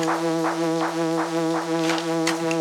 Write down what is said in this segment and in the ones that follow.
Thank you.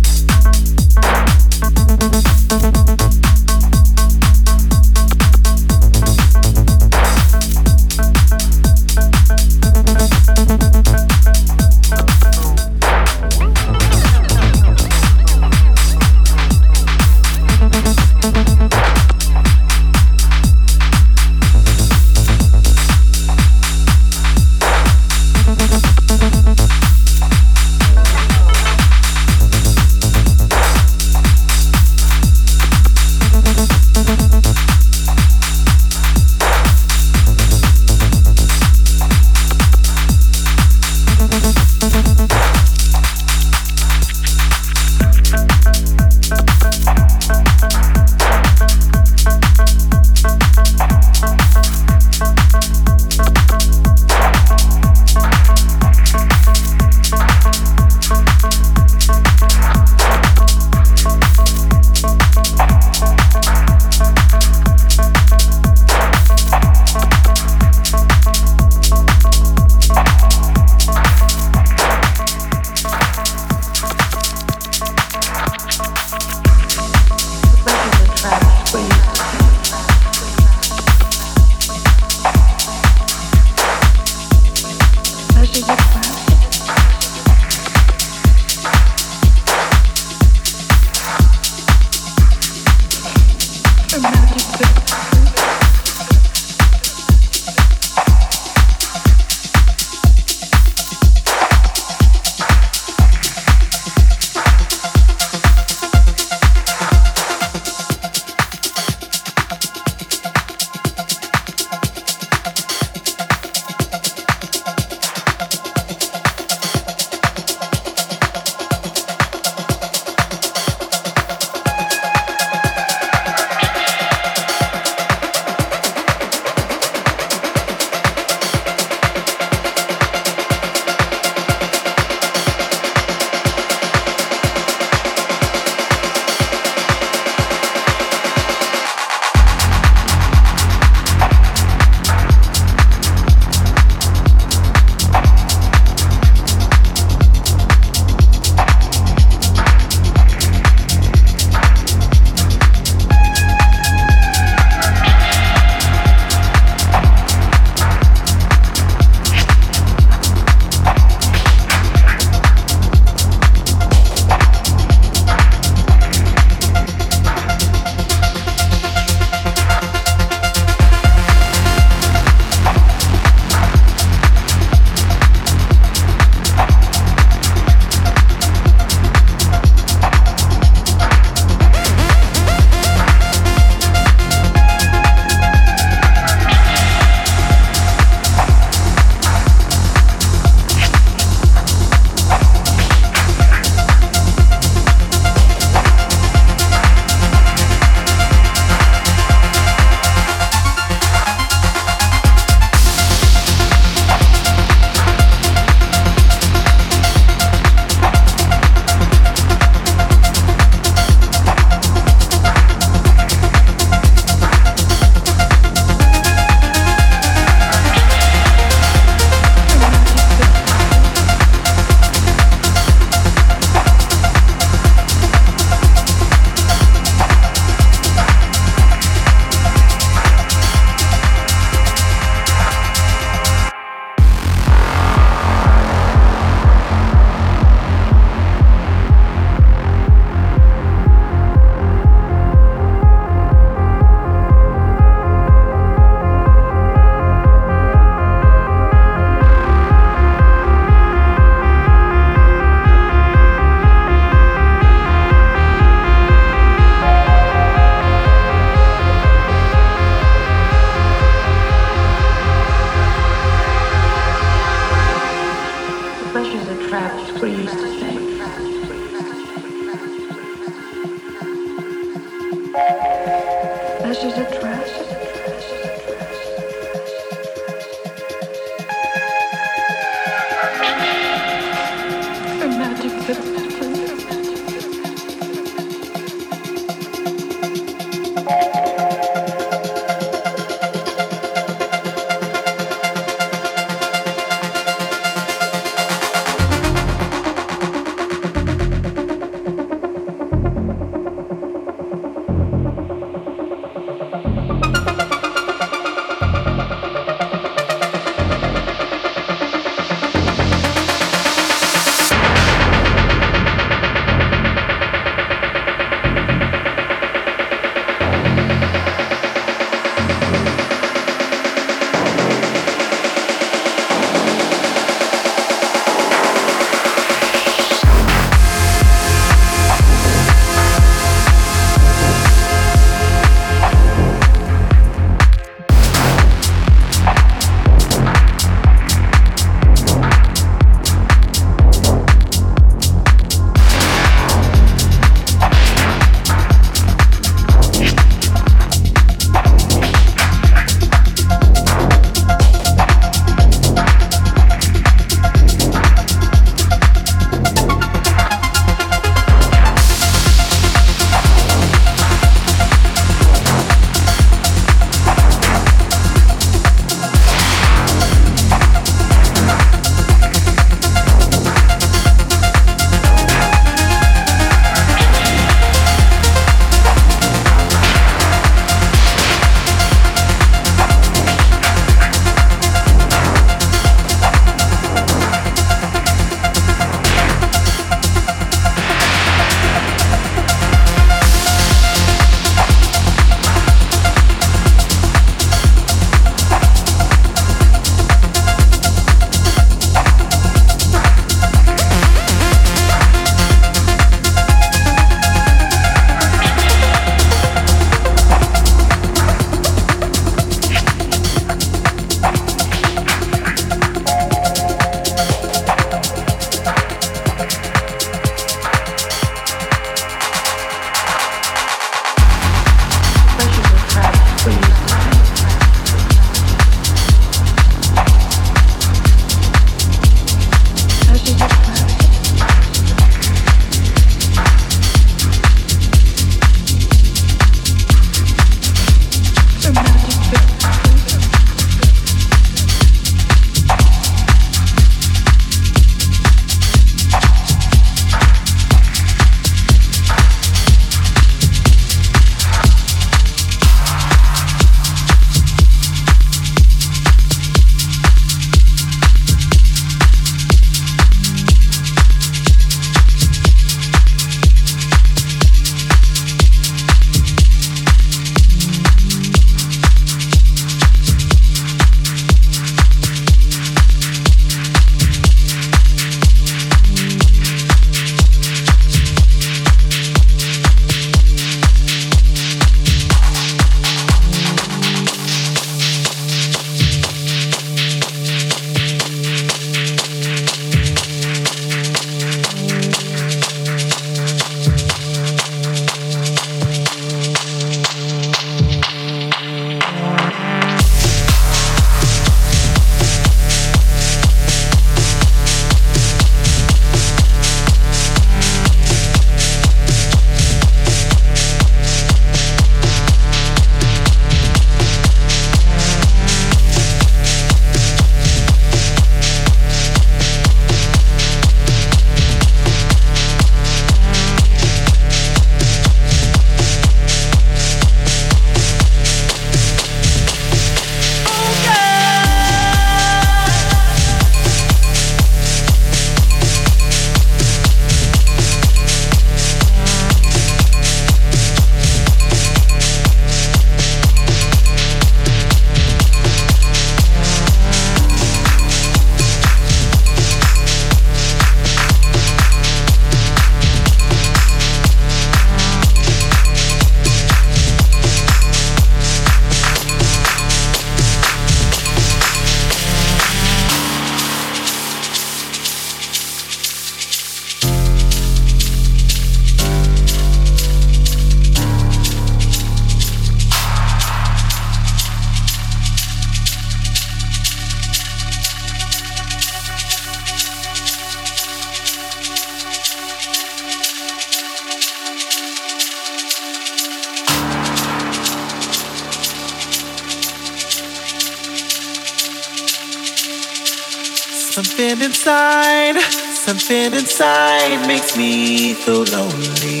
Something inside makes me feel lonely.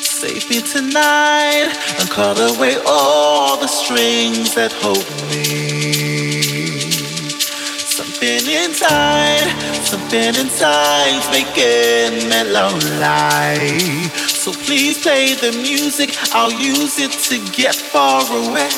Save me tonight and cut away all the strings that hold me. Something inside, something inside's making me lonely. So please play the music, I'll use it to get far away.